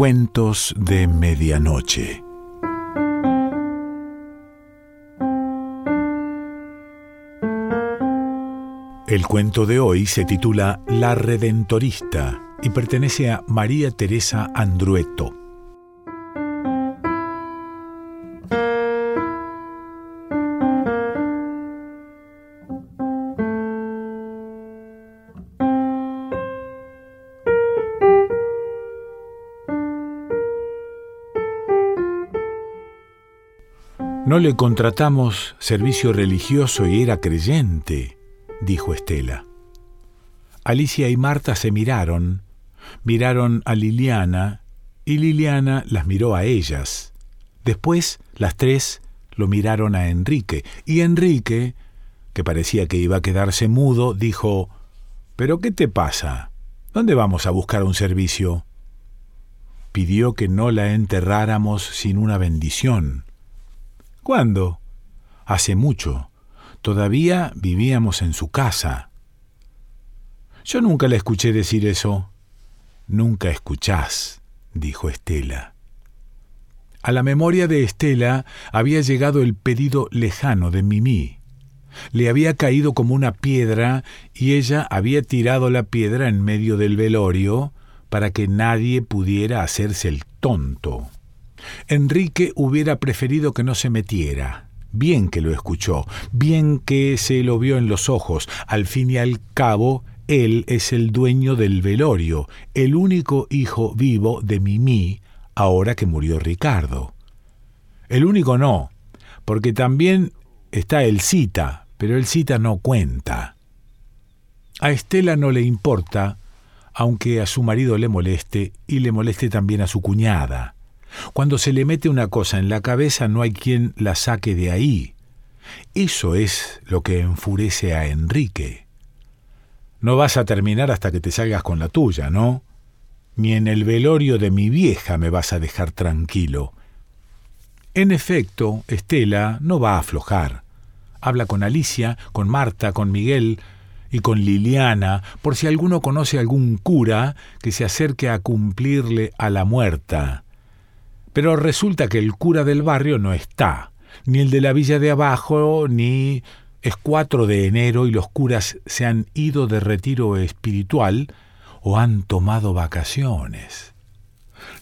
Cuentos de Medianoche. El cuento de hoy se titula La Redentorista y pertenece a María Teresa Andrueto. No le contratamos servicio religioso y era creyente, dijo Estela. Alicia y Marta se miraron, miraron a Liliana y Liliana las miró a ellas. Después las tres lo miraron a Enrique y Enrique, que parecía que iba a quedarse mudo, dijo, ¿Pero qué te pasa? ¿Dónde vamos a buscar un servicio? Pidió que no la enterráramos sin una bendición. ¿Cuándo? Hace mucho. Todavía vivíamos en su casa. Yo nunca la escuché decir eso. Nunca escuchás, dijo Estela. A la memoria de Estela había llegado el pedido lejano de Mimí. Le había caído como una piedra y ella había tirado la piedra en medio del velorio para que nadie pudiera hacerse el tonto. Enrique hubiera preferido que no se metiera. Bien que lo escuchó, bien que se lo vio en los ojos. Al fin y al cabo, él es el dueño del velorio, el único hijo vivo de Mimí, ahora que murió Ricardo. El único no, porque también está el cita, pero el cita no cuenta. A Estela no le importa, aunque a su marido le moleste y le moleste también a su cuñada. Cuando se le mete una cosa en la cabeza no hay quien la saque de ahí. Eso es lo que enfurece a Enrique. No vas a terminar hasta que te salgas con la tuya, ¿no? Ni en el velorio de mi vieja me vas a dejar tranquilo. En efecto, Estela no va a aflojar. Habla con Alicia, con Marta, con Miguel y con Liliana, por si alguno conoce algún cura que se acerque a cumplirle a la muerta. Pero resulta que el cura del barrio no está, ni el de la villa de abajo, ni es 4 de enero y los curas se han ido de retiro espiritual o han tomado vacaciones.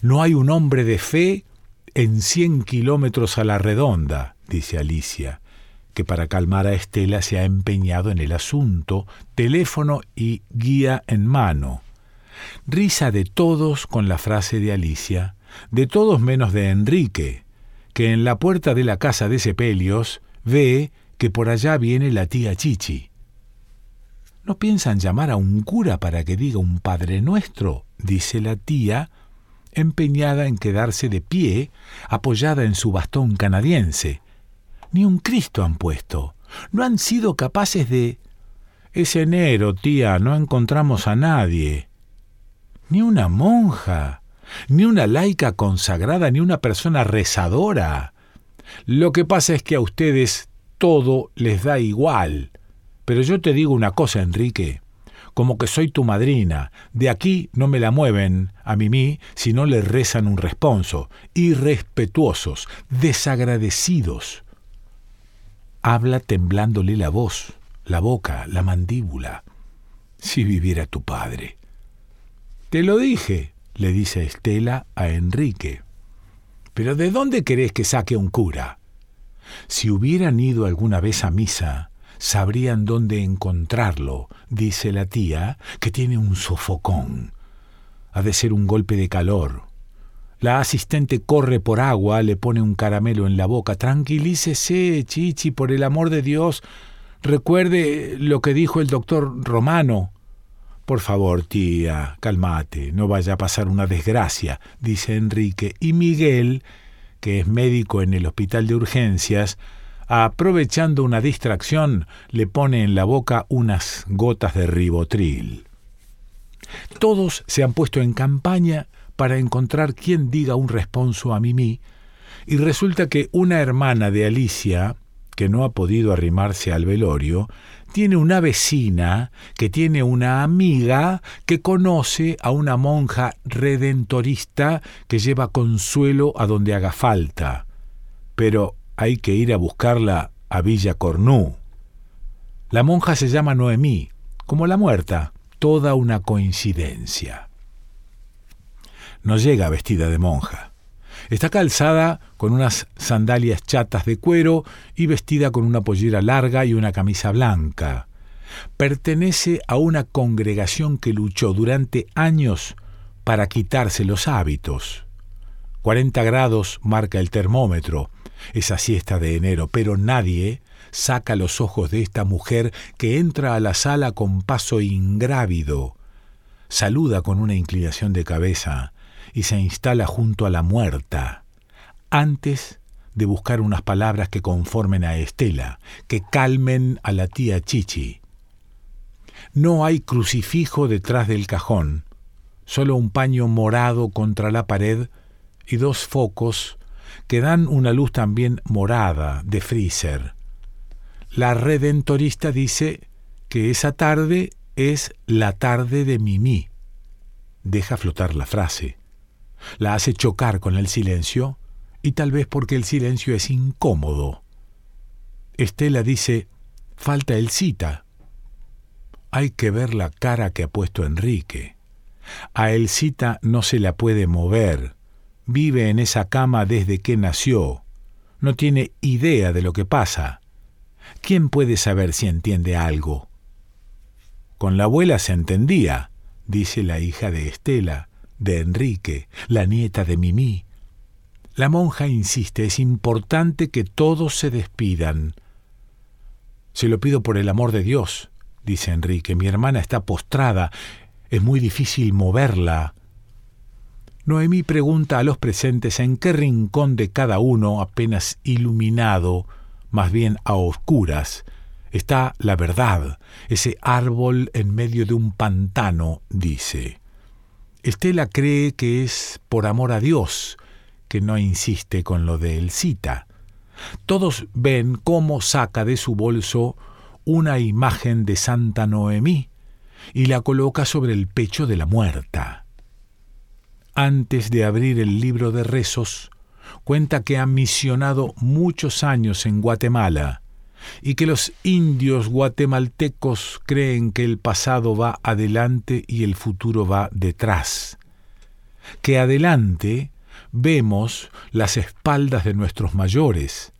No hay un hombre de fe en cien kilómetros a la redonda, dice Alicia, que para calmar a Estela se ha empeñado en el asunto, teléfono y guía en mano. Risa de todos con la frase de Alicia, de todos menos de Enrique, que en la puerta de la casa de Sepelios ve que por allá viene la tía Chichi. ¿No piensan llamar a un cura para que diga un Padre Nuestro? dice la tía, empeñada en quedarse de pie, apoyada en su bastón canadiense. Ni un Cristo han puesto. No han sido capaces de... Es enero, tía, no encontramos a nadie. Ni una monja ni una laica consagrada, ni una persona rezadora. Lo que pasa es que a ustedes todo les da igual. Pero yo te digo una cosa, Enrique, como que soy tu madrina, de aquí no me la mueven a Mimí si no le rezan un responso, irrespetuosos, desagradecidos. Habla temblándole la voz, la boca, la mandíbula. Si viviera tu padre. Te lo dije, le dice Estela a Enrique. Pero ¿de dónde querés que saque un cura? Si hubieran ido alguna vez a misa, sabrían dónde encontrarlo, dice la tía, que tiene un sofocón. Ha de ser un golpe de calor. La asistente corre por agua, le pone un caramelo en la boca. Tranquilícese, Chichi, por el amor de Dios. Recuerde lo que dijo el doctor Romano. Por favor, tía, calmate, no vaya a pasar una desgracia, dice Enrique, y Miguel, que es médico en el hospital de urgencias, aprovechando una distracción, le pone en la boca unas gotas de ribotril. Todos se han puesto en campaña para encontrar quien diga un responso a Mimi, y resulta que una hermana de Alicia, que no ha podido arrimarse al velorio, tiene una vecina que tiene una amiga que conoce a una monja redentorista que lleva consuelo a donde haga falta. Pero hay que ir a buscarla a Villa Cornú. La monja se llama Noemí, como la muerta, toda una coincidencia. No llega vestida de monja. Está calzada con unas sandalias chatas de cuero y vestida con una pollera larga y una camisa blanca. Pertenece a una congregación que luchó durante años para quitarse los hábitos. 40 grados marca el termómetro, esa siesta de enero, pero nadie saca los ojos de esta mujer que entra a la sala con paso ingrávido, saluda con una inclinación de cabeza y se instala junto a la muerta, antes de buscar unas palabras que conformen a Estela, que calmen a la tía Chichi. No hay crucifijo detrás del cajón, solo un paño morado contra la pared y dos focos que dan una luz también morada de freezer. La redentorista dice que esa tarde es la tarde de Mimi. Deja flotar la frase. La hace chocar con el silencio y tal vez porque el silencio es incómodo. Estela dice, falta el cita. Hay que ver la cara que ha puesto Enrique. A el cita no se la puede mover. Vive en esa cama desde que nació. No tiene idea de lo que pasa. ¿Quién puede saber si entiende algo? Con la abuela se entendía, dice la hija de Estela, de Enrique, la nieta de Mimí. La monja insiste, es importante que todos se despidan. Se lo pido por el amor de Dios, dice Enrique. Mi hermana está postrada, es muy difícil moverla. Noemí pregunta a los presentes en qué rincón de cada uno, apenas iluminado, más bien a oscuras, está la verdad, ese árbol en medio de un pantano, dice. Estela cree que es por amor a Dios que no insiste con lo de el cita. Todos ven cómo saca de su bolso una imagen de Santa Noemí y la coloca sobre el pecho de la muerta. Antes de abrir el libro de rezos, cuenta que ha misionado muchos años en Guatemala y que los indios guatemaltecos creen que el pasado va adelante y el futuro va detrás. Que adelante vemos las espaldas de nuestros mayores,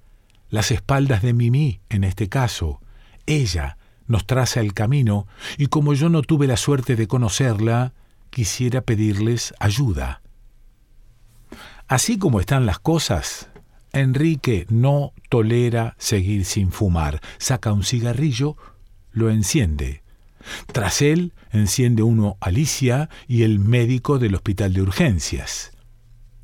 las espaldas de Mimi en este caso. Ella nos traza el camino y como yo no tuve la suerte de conocerla, quisiera pedirles ayuda. Así como están las cosas, Enrique no tolera seguir sin fumar. Saca un cigarrillo, lo enciende. Tras él enciende uno Alicia y el médico del hospital de urgencias.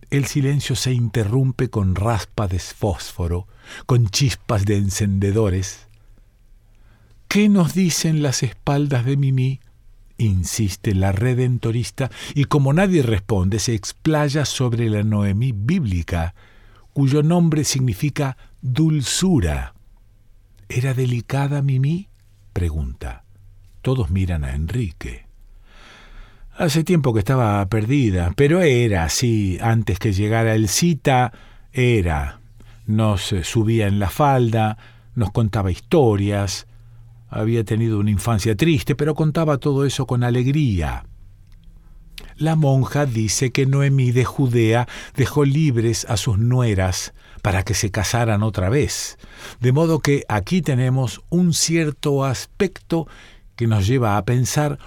El silencio se interrumpe con raspa de fósforo, con chispas de encendedores. ¿Qué nos dicen las espaldas de Mimi? insiste la redentorista, y como nadie responde, se explaya sobre la Noemí bíblica, cuyo nombre significa dulzura. ¿Era delicada Mimi? pregunta. Todos miran a Enrique. Hace tiempo que estaba perdida, pero era así, antes que llegara el cita, era. Nos subía en la falda, nos contaba historias, había tenido una infancia triste, pero contaba todo eso con alegría. La monja dice que Noemí de Judea dejó libres a sus nueras para que se casaran otra vez, de modo que aquí tenemos un cierto aspecto que nos lleva a pensar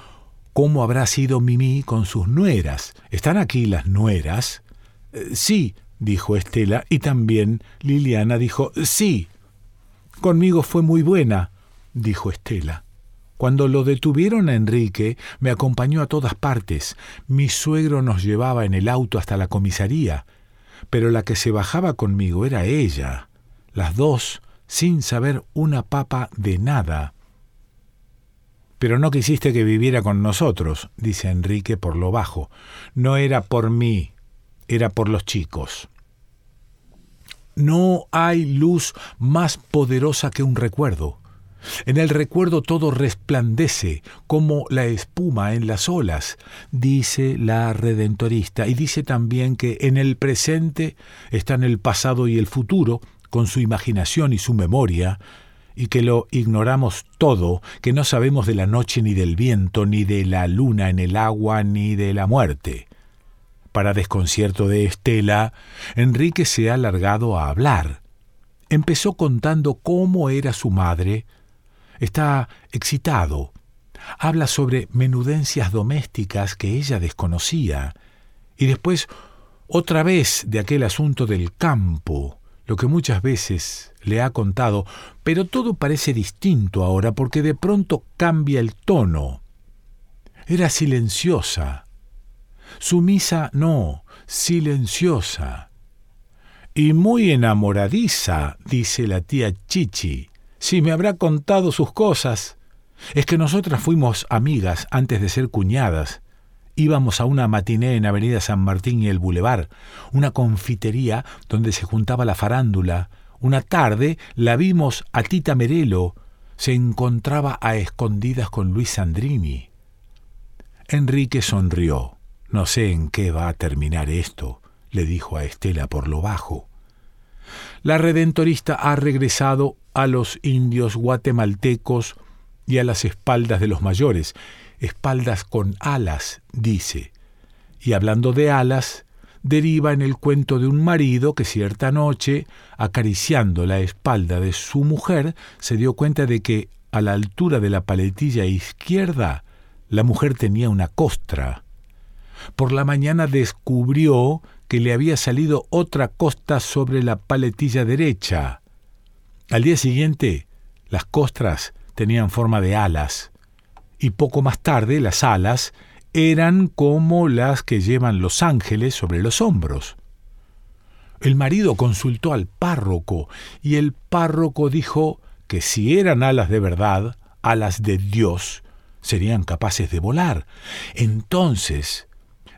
cómo habrá sido Mimi con sus nueras. ¿Están aquí las nueras? Eh, sí, dijo Estela, y también Liliana dijo sí. Conmigo fue muy buena, dijo Estela. Cuando lo detuvieron a Enrique, me acompañó a todas partes. Mi suegro nos llevaba en el auto hasta la comisaría, pero la que se bajaba conmigo era ella. Las dos, sin saber una papa de nada. Pero no quisiste que viviera con nosotros, dice Enrique por lo bajo. No era por mí, era por los chicos. No hay luz más poderosa que un recuerdo. En el recuerdo todo resplandece como la espuma en las olas, dice la redentorista, y dice también que en el presente están el pasado y el futuro, con su imaginación y su memoria, y que lo ignoramos todo, que no sabemos de la noche ni del viento, ni de la luna en el agua, ni de la muerte. Para desconcierto de Estela, Enrique se ha largado a hablar. Empezó contando cómo era su madre. Está excitado. Habla sobre menudencias domésticas que ella desconocía. Y después otra vez de aquel asunto del campo, lo que muchas veces le ha contado, pero todo parece distinto ahora porque de pronto cambia el tono. Era silenciosa, Sumisa no, silenciosa. Y muy enamoradiza, dice la tía Chichi. Si me habrá contado sus cosas. Es que nosotras fuimos amigas antes de ser cuñadas. Íbamos a una matiné en Avenida San Martín y el Boulevard, una confitería donde se juntaba la farándula. Una tarde la vimos a Tita Merelo. Se encontraba a escondidas con Luis Sandrini. Enrique sonrió. No sé en qué va a terminar esto, le dijo a Estela por lo bajo. La redentorista ha regresado a los indios guatemaltecos y a las espaldas de los mayores, espaldas con alas, dice. Y hablando de alas, deriva en el cuento de un marido que cierta noche, acariciando la espalda de su mujer, se dio cuenta de que a la altura de la paletilla izquierda la mujer tenía una costra por la mañana descubrió que le había salido otra costa sobre la paletilla derecha. Al día siguiente, las costras tenían forma de alas, y poco más tarde las alas eran como las que llevan los ángeles sobre los hombros. El marido consultó al párroco, y el párroco dijo que si eran alas de verdad, alas de Dios, serían capaces de volar. Entonces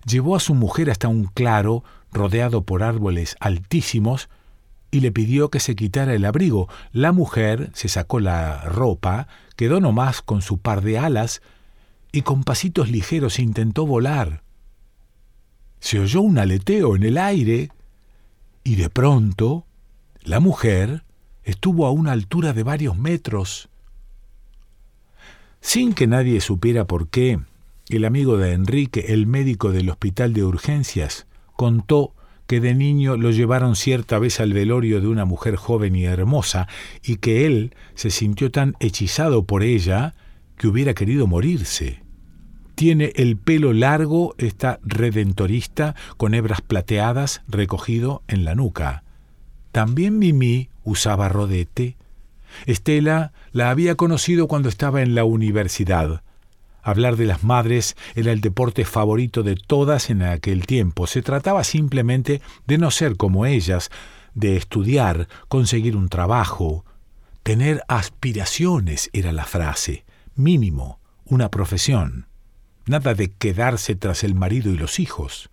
llevó a su mujer hasta un claro rodeado por árboles altísimos y le pidió que se quitara el abrigo. La mujer se sacó la ropa, quedó nomás con su par de alas y con pasitos ligeros intentó volar. Se oyó un aleteo en el aire y de pronto la mujer estuvo a una altura de varios metros. Sin que nadie supiera por qué, el amigo de Enrique, el médico del hospital de urgencias, contó que de niño lo llevaron cierta vez al velorio de una mujer joven y hermosa, y que él se sintió tan hechizado por ella que hubiera querido morirse. Tiene el pelo largo, está redentorista, con hebras plateadas, recogido en la nuca. También Mimi usaba rodete. Estela la había conocido cuando estaba en la universidad. Hablar de las madres era el deporte favorito de todas en aquel tiempo. Se trataba simplemente de no ser como ellas, de estudiar, conseguir un trabajo. Tener aspiraciones era la frase, mínimo, una profesión. Nada de quedarse tras el marido y los hijos.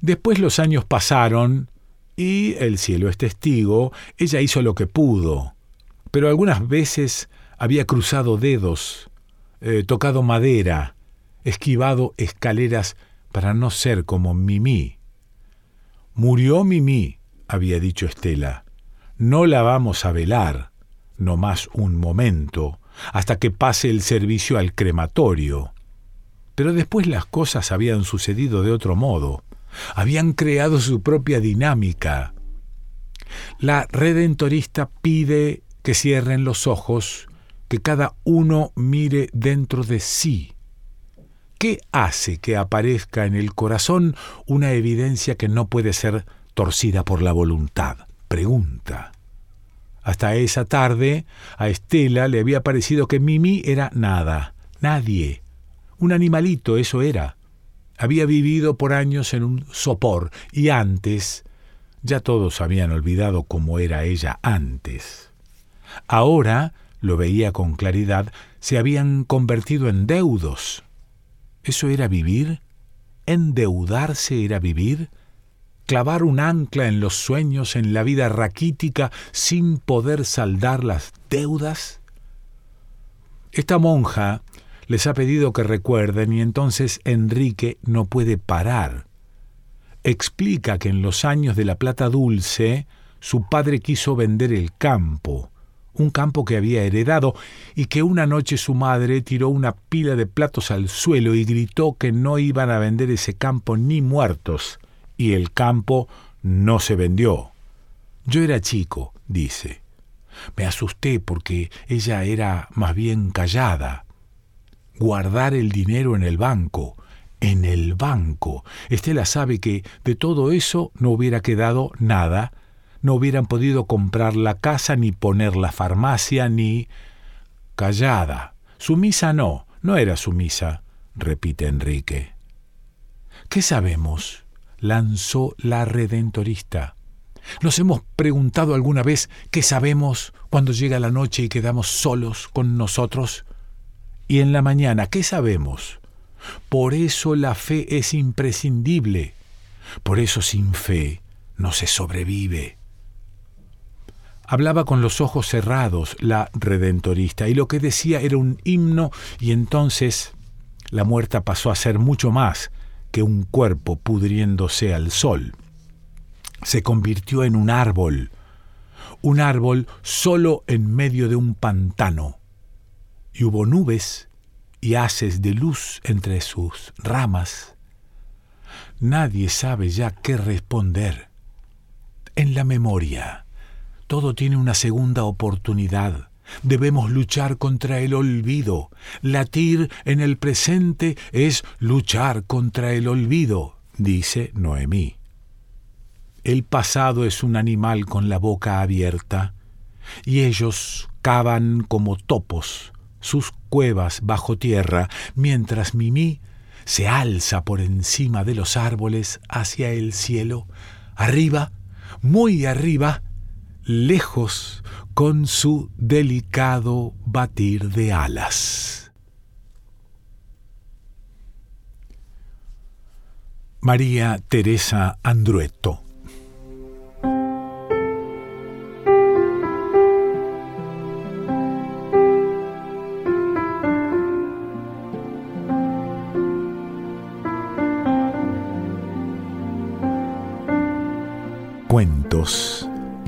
Después los años pasaron y, el cielo es testigo, ella hizo lo que pudo, pero algunas veces había cruzado dedos eh, tocado madera, esquivado escaleras para no ser como Mimí. Murió Mimí, había dicho Estela. No la vamos a velar, no más un momento, hasta que pase el servicio al crematorio. Pero después las cosas habían sucedido de otro modo, habían creado su propia dinámica. La redentorista pide que cierren los ojos que cada uno mire dentro de sí. ¿Qué hace que aparezca en el corazón una evidencia que no puede ser torcida por la voluntad? Pregunta. Hasta esa tarde a Estela le había parecido que Mimi era nada, nadie. Un animalito, eso era. Había vivido por años en un sopor y antes ya todos habían olvidado cómo era ella antes. Ahora lo veía con claridad, se habían convertido en deudos. ¿Eso era vivir? ¿Endeudarse era vivir? clavar un ancla en los sueños, en la vida raquítica, sin poder saldar las deudas? Esta monja les ha pedido que recuerden y entonces Enrique no puede parar. Explica que en los años de la plata dulce su padre quiso vender el campo, un campo que había heredado, y que una noche su madre tiró una pila de platos al suelo y gritó que no iban a vender ese campo ni muertos, y el campo no se vendió. Yo era chico, dice. Me asusté porque ella era más bien callada. Guardar el dinero en el banco, en el banco. Estela sabe que de todo eso no hubiera quedado nada, no hubieran podido comprar la casa, ni poner la farmacia, ni... Callada. Sumisa no, no era sumisa, repite Enrique. ¿Qué sabemos? lanzó la redentorista. ¿Nos hemos preguntado alguna vez qué sabemos cuando llega la noche y quedamos solos con nosotros? Y en la mañana, ¿qué sabemos? Por eso la fe es imprescindible. Por eso sin fe no se sobrevive. Hablaba con los ojos cerrados la redentorista y lo que decía era un himno y entonces la muerta pasó a ser mucho más que un cuerpo pudriéndose al sol se convirtió en un árbol, un árbol solo en medio de un pantano, y hubo nubes y haces de luz entre sus ramas. Nadie sabe ya qué responder. En la memoria, todo tiene una segunda oportunidad. Debemos luchar contra el olvido. Latir en el presente es luchar contra el olvido, dice Noemí. El pasado es un animal con la boca abierta, y ellos cavan como topos sus cuevas bajo tierra, mientras Mimí se alza por encima de los árboles hacia el cielo, arriba, muy arriba, lejos, con su delicado batir de alas. María Teresa Andrueto Cuentos